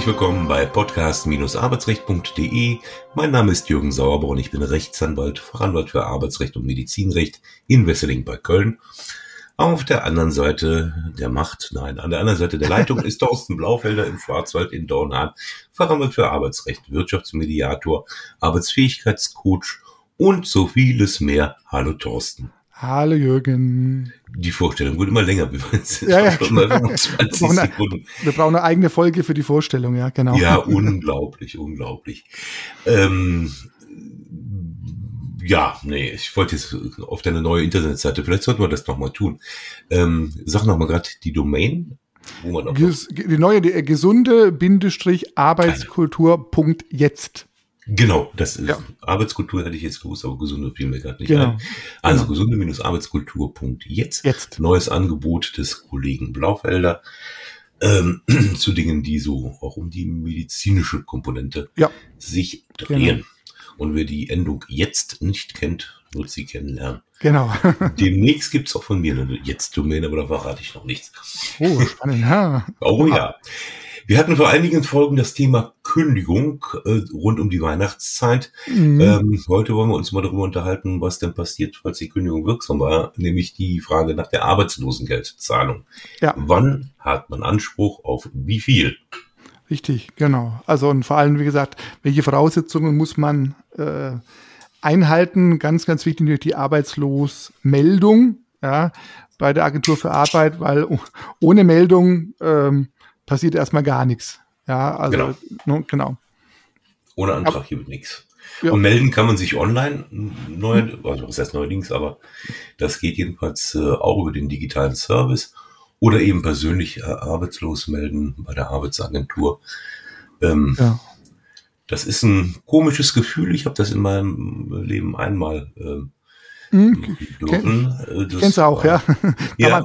herzlich willkommen bei podcast-arbeitsrecht.de. Mein Name ist Jürgen Sauerborn, ich bin Rechtsanwalt, Fachanwalt für Arbeitsrecht und Medizinrecht in Wesseling bei Köln. Auf der anderen Seite der Macht, nein, an der anderen Seite der Leitung ist Thorsten Blaufelder im Schwarzwald in Dornheim, Fachanwalt für Arbeitsrecht, Wirtschaftsmediator, Arbeitsfähigkeitscoach und so vieles mehr. Hallo Thorsten. Hallo Jürgen. Die Vorstellung wird immer länger. Wir, ja, ja. 20 wir, brauchen eine, eine eigene Folge für die Vorstellung, ja, genau. Ja, unglaublich, unglaublich. Ähm, ja, nee, ich wollte jetzt auf deine neue Internetseite, vielleicht sollten wir das nochmal tun. Ähm, sag nochmal gerade die Domain. Wo man die neue, die, äh, gesunde-arbeitskultur.jetzt. Genau, das ist ja. Arbeitskultur hätte ich jetzt gewusst, aber gesunde fiel mir gerade nicht genau. ein. Also genau. gesunde-arbeitskultur.jetzt. Jetzt. Neues Angebot des Kollegen Blaufelder ähm, zu Dingen, die so auch um die medizinische Komponente ja. sich drehen. Genau. Und wer die Endung jetzt nicht kennt, wird sie kennenlernen. Genau. Demnächst gibt's auch von mir eine Jetzt-Domain, aber da verrate ich noch nichts. Oh, spannend, ja. Oh ja. Wir hatten vor einigen Folgen das Thema Kündigung äh, rund um die Weihnachtszeit. Mhm. Ähm, heute wollen wir uns mal darüber unterhalten, was denn passiert, falls die Kündigung wirksam war, nämlich die Frage nach der Arbeitslosengeldzahlung. Ja. Wann hat man Anspruch auf wie viel? Richtig, genau. Also und vor allem, wie gesagt, welche Voraussetzungen muss man äh, einhalten? Ganz, ganz wichtig natürlich die Arbeitslosmeldung ja, bei der Agentur für Arbeit, weil ohne Meldung ähm, passiert erstmal gar nichts. Ja, also genau. No, genau. Ohne Antrag aber, gibt nichts. Ja. Und melden kann man sich online, neu, also was heißt neuerdings, aber das geht jedenfalls äh, auch über den digitalen Service oder eben persönlich äh, arbeitslos melden bei der Arbeitsagentur. Ähm, ja. Das ist ein komisches Gefühl. Ich habe das in meinem Leben einmal ähm, hm, äh, kennst du auch, ja. ja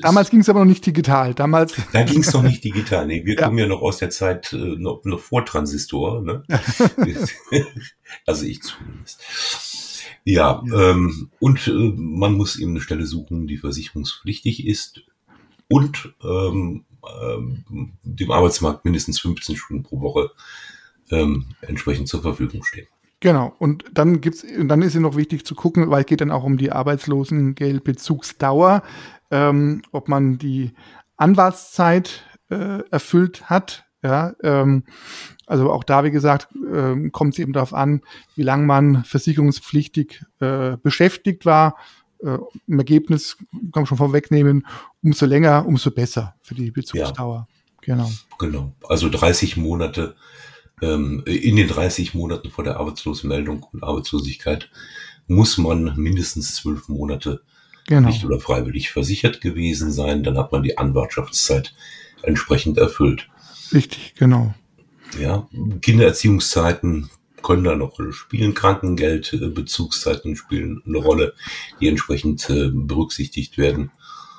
damals ging es aber noch nicht digital. Damals. Da ging es noch nicht digital. Nee, wir ja. kommen ja noch aus der Zeit äh, noch, noch vor Transistor. Ne? also ich zumindest. Ja, ja. Ähm, und äh, man muss eben eine Stelle suchen, die versicherungspflichtig ist und ähm, ähm, dem Arbeitsmarkt mindestens 15 Stunden pro Woche ähm, entsprechend zur Verfügung stehen. Genau, und dann gibt's, und dann ist es noch wichtig zu gucken, weil es geht dann auch um die Arbeitslosengeldbezugsdauer, ähm, ob man die Anwartszeit äh, erfüllt hat. Ja, ähm, also auch da, wie gesagt, äh, kommt es eben darauf an, wie lange man versicherungspflichtig äh, beschäftigt war. Äh, Im Ergebnis kann man schon vorwegnehmen, umso länger, umso besser für die Bezugsdauer. Ja. Genau. Genau. Also 30 Monate ähm, in den 30 Monaten vor der Arbeitslosenmeldung und Arbeitslosigkeit muss man mindestens zwölf Monate genau. nicht oder freiwillig versichert gewesen sein. Dann hat man die Anwartschaftszeit entsprechend erfüllt. Richtig, genau. Ja, Kindererziehungszeiten können da eine Rolle spielen. Krankengeld, äh, Bezugszeiten spielen eine Rolle, die entsprechend äh, berücksichtigt werden.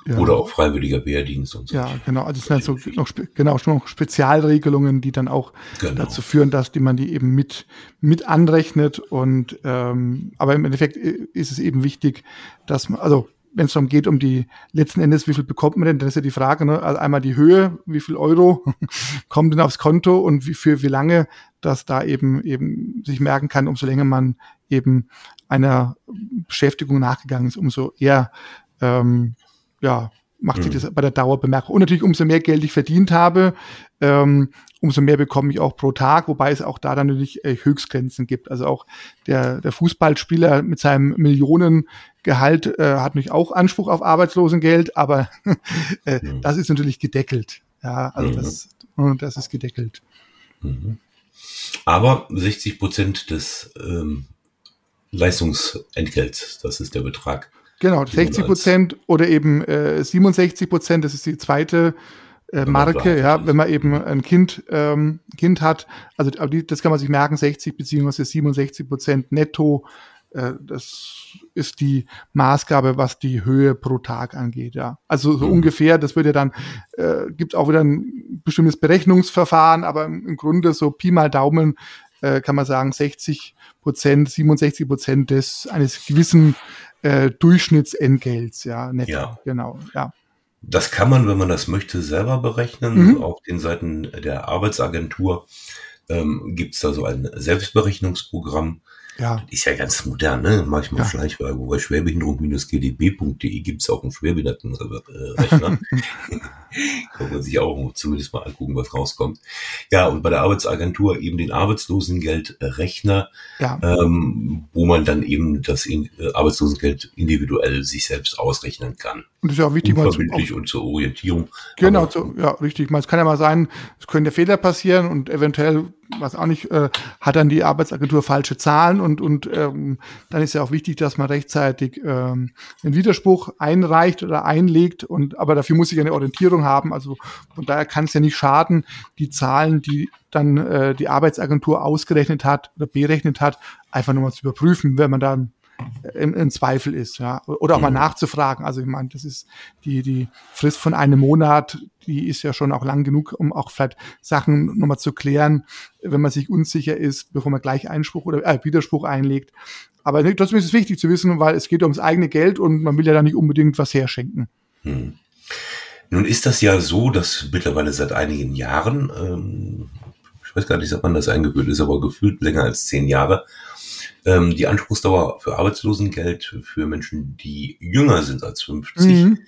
Ja. Oder auch freiwilliger Wehrdienst und so. Ja, genau. Also es sind halt so noch, genau, schon noch Spezialregelungen, die dann auch genau. dazu führen, dass die man die eben mit, mit anrechnet. Und ähm, aber im Endeffekt äh, ist es eben wichtig, dass man, also wenn es darum geht, um die letzten Endes, wie viel bekommt man denn, dann ist ja die Frage, ne? also einmal die Höhe, wie viel Euro kommt denn aufs Konto und wie für wie lange, dass da eben eben sich merken kann, umso länger man eben einer Beschäftigung nachgegangen ist, umso eher ähm, ja, macht sich mhm. das bei der Dauer bemerkbar. Und natürlich, umso mehr Geld ich verdient habe, ähm, umso mehr bekomme ich auch pro Tag, wobei es auch da dann natürlich äh, Höchstgrenzen gibt. Also auch der, der Fußballspieler mit seinem Millionengehalt äh, hat natürlich auch Anspruch auf Arbeitslosengeld, aber äh, mhm. das ist natürlich gedeckelt. Ja, also mhm. das, das ist gedeckelt. Mhm. Aber 60 Prozent des ähm, Leistungsentgelts, das ist der Betrag, Genau, 60 Prozent oder eben äh, 67 Prozent, das ist die zweite äh, Marke, ja, wenn man eben ein Kind, ähm, Kind hat, also die, das kann man sich merken, 60 beziehungsweise 67 Prozent netto, äh, das ist die Maßgabe, was die Höhe pro Tag angeht, ja. Also so mhm. ungefähr, das wird ja dann, äh, gibt auch wieder ein bestimmtes Berechnungsverfahren, aber im, im Grunde so Pi mal Daumen äh, kann man sagen, 60 Prozent, 67 Prozent des eines gewissen äh, Durchschnittsentgelts, ja, netto, ja. genau, ja. Das kann man, wenn man das möchte, selber berechnen. Mhm. Auf den Seiten der Arbeitsagentur ähm, gibt es da so ein Selbstberechnungsprogramm. Ja. Das ist ja ganz modern, ne? Manchmal ja. Schleichwerbung. Bei schwerbehinderung-gdb.de gibt es auch einen Schwerbehindertenrechner. Kann man sich auch zumindest mal angucken, was rauskommt. Ja, und bei der Arbeitsagentur eben den Arbeitslosengeldrechner, ja. ähm, wo man dann eben das in, äh, Arbeitslosengeld individuell sich selbst ausrechnen kann. Und das ist ja auch wichtig, mal zu, und zur Orientierung. Genau, zu, ja, richtig. Es kann ja mal sein, es können ja Fehler passieren und eventuell was auch nicht, äh, hat dann die Arbeitsagentur falsche Zahlen und, und ähm, dann ist ja auch wichtig, dass man rechtzeitig ähm, einen Widerspruch einreicht oder einlegt und aber dafür muss ich eine Orientierung haben. Also von daher kann es ja nicht schaden, die Zahlen, die dann äh, die Arbeitsagentur ausgerechnet hat oder berechnet hat, einfach nochmal zu überprüfen, wenn man dann in, in Zweifel ist, ja. Oder auch mhm. mal nachzufragen. Also ich meine, das ist die, die Frist von einem Monat, die ist ja schon auch lang genug, um auch vielleicht Sachen nochmal zu klären, wenn man sich unsicher ist, bevor man gleich Einspruch oder äh, Widerspruch einlegt. Aber trotzdem ist es wichtig zu wissen, weil es geht ums eigene Geld und man will ja da nicht unbedingt was herschenken. Hm. Nun ist das ja so, dass mittlerweile seit einigen Jahren, ähm, ich weiß gar nicht, ob man das eingeführt ist, aber gefühlt länger als zehn Jahre, ähm, die Anspruchsdauer für Arbeitslosengeld für Menschen, die jünger sind als 50, mhm.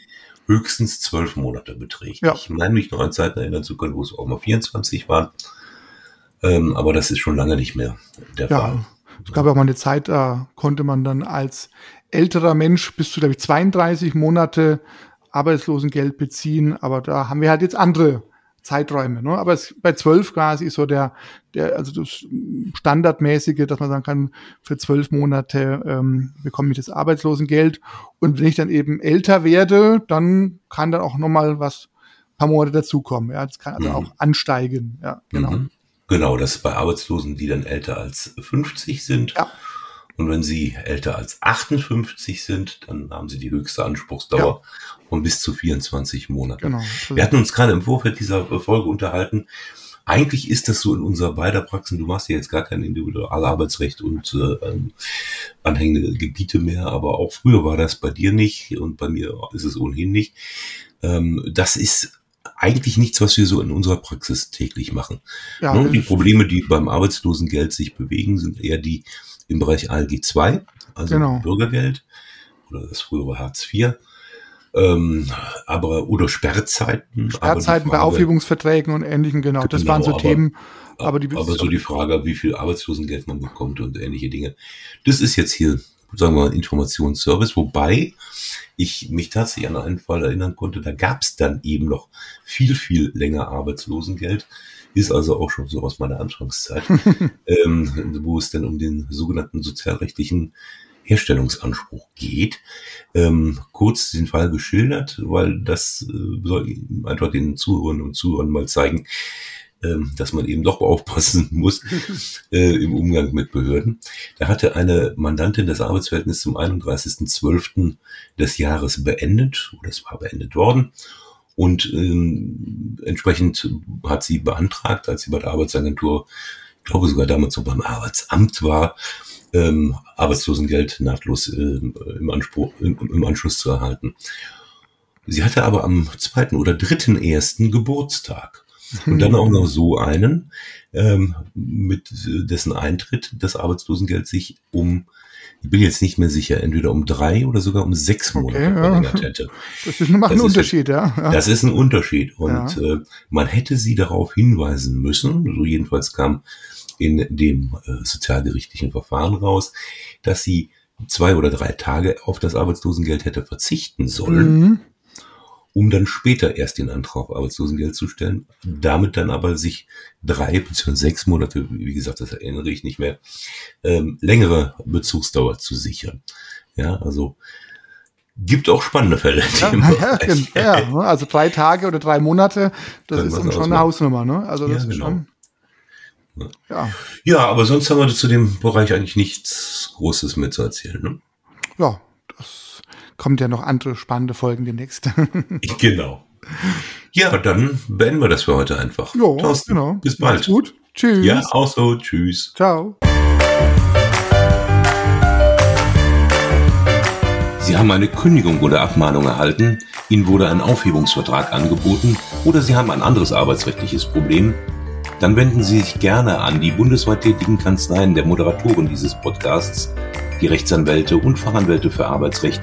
höchstens zwölf Monate beträgt. Ja. Ich meine mich noch an Zeiten erinnern zu können, wo es auch mal 24 waren. Ähm, aber das ist schon lange nicht mehr der ja. Fall. Es gab ja auch mal eine Zeit, da konnte man dann als älterer Mensch bis zu, glaube ich, 32 Monate Arbeitslosengeld beziehen. Aber da haben wir halt jetzt andere Zeiträume. Ne? Aber es, bei zwölf quasi ist so der, der, also das Standardmäßige, dass man sagen kann, für zwölf Monate ähm, bekomme ich das Arbeitslosengeld. Und wenn ich dann eben älter werde, dann kann dann auch nochmal was paar Monate dazukommen. Ja, das kann also mhm. auch ansteigen. Ja, genau. Mhm. Genau, das ist bei Arbeitslosen, die dann älter als 50 sind. Ja. Und wenn sie älter als 58 sind, dann haben sie die höchste Anspruchsdauer ja. von bis zu 24 Monaten. Genau. Wir hatten uns gerade im Vorfeld dieser Folge unterhalten. Eigentlich ist das so in unserer beider Praxen. Du machst ja jetzt gar kein Individualarbeitsrecht und äh, ähm, anhängende Gebiete mehr, aber auch früher war das bei dir nicht und bei mir ist es ohnehin nicht. Ähm, das ist eigentlich nichts, was wir so in unserer Praxis täglich machen. Ja, ne? Die Probleme, die beim Arbeitslosengeld sich bewegen, sind eher die im Bereich ALG 2, also genau. Bürgergeld oder das frühere Hartz IV. Ähm, aber oder Sperrzeiten. Sperrzeiten Frage, bei Aufhebungsverträgen und ähnlichen, genau. Das genau, waren so aber, Themen. Aber, die, aber so die Frage, wie viel Arbeitslosengeld man bekommt und ähnliche Dinge. Das ist jetzt hier, sagen wir mal, Informationsservice, wobei ich mich tatsächlich an einen Fall erinnern konnte, da gab es dann eben noch viel, viel länger Arbeitslosengeld ist also auch schon so aus meiner Anfangszeit, ähm, wo es dann um den sogenannten sozialrechtlichen Herstellungsanspruch geht. Ähm, kurz den Fall geschildert, weil das äh, soll einfach den Zuhörern und Zuhörern mal zeigen, ähm, dass man eben doch aufpassen muss äh, im Umgang mit Behörden. Da hatte eine Mandantin das Arbeitsverhältnis zum 31.12. des Jahres beendet, oder es war beendet worden. Und ähm, entsprechend hat sie beantragt, als sie bei der Arbeitsagentur, ich glaube sogar damals so beim Arbeitsamt war, ähm, Arbeitslosengeld nahtlos äh, im, Anspruch, im, im Anschluss zu erhalten. Sie hatte aber am zweiten oder dritten ersten Geburtstag. Und dann auch noch so einen, ähm, mit dessen Eintritt das Arbeitslosengeld sich um ich bin jetzt nicht mehr sicher, entweder um drei oder sogar um sechs Monate okay, verlängert ja. hätte. Das ist, macht das einen Unterschied, ja. ja. Das ist ein Unterschied. Und ja. äh, man hätte sie darauf hinweisen müssen, so jedenfalls kam in dem äh, sozialgerichtlichen Verfahren raus, dass sie zwei oder drei Tage auf das Arbeitslosengeld hätte verzichten sollen. Mhm um dann später erst den Antrag auf Arbeitslosengeld zu stellen, damit dann aber sich drei bzw. sechs Monate, wie gesagt, das erinnere ich nicht mehr, ähm, längere Bezugsdauer zu sichern. Ja, also gibt auch spannende Fälle. Ja, ja, ja, also drei Tage oder drei Monate, das Können ist dann schon eine Hausnummer, ne? Also das ja, ist genau. schon. Ja. ja, aber sonst haben wir zu dem Bereich eigentlich nichts Großes mehr zu erzählen. Ne? Ja, kommt ja noch andere spannende Folgen demnächst. genau. Ja, dann beenden wir das für heute einfach. Jo, Thorsten, genau. Bis bald. Mach's gut. Tschüss. Ja, auch so. Tschüss. Ciao. Sie haben eine Kündigung oder Abmahnung erhalten, Ihnen wurde ein Aufhebungsvertrag angeboten oder Sie haben ein anderes arbeitsrechtliches Problem, dann wenden Sie sich gerne an die bundesweit tätigen Kanzleien der Moderatoren dieses Podcasts, die Rechtsanwälte und Fachanwälte für Arbeitsrecht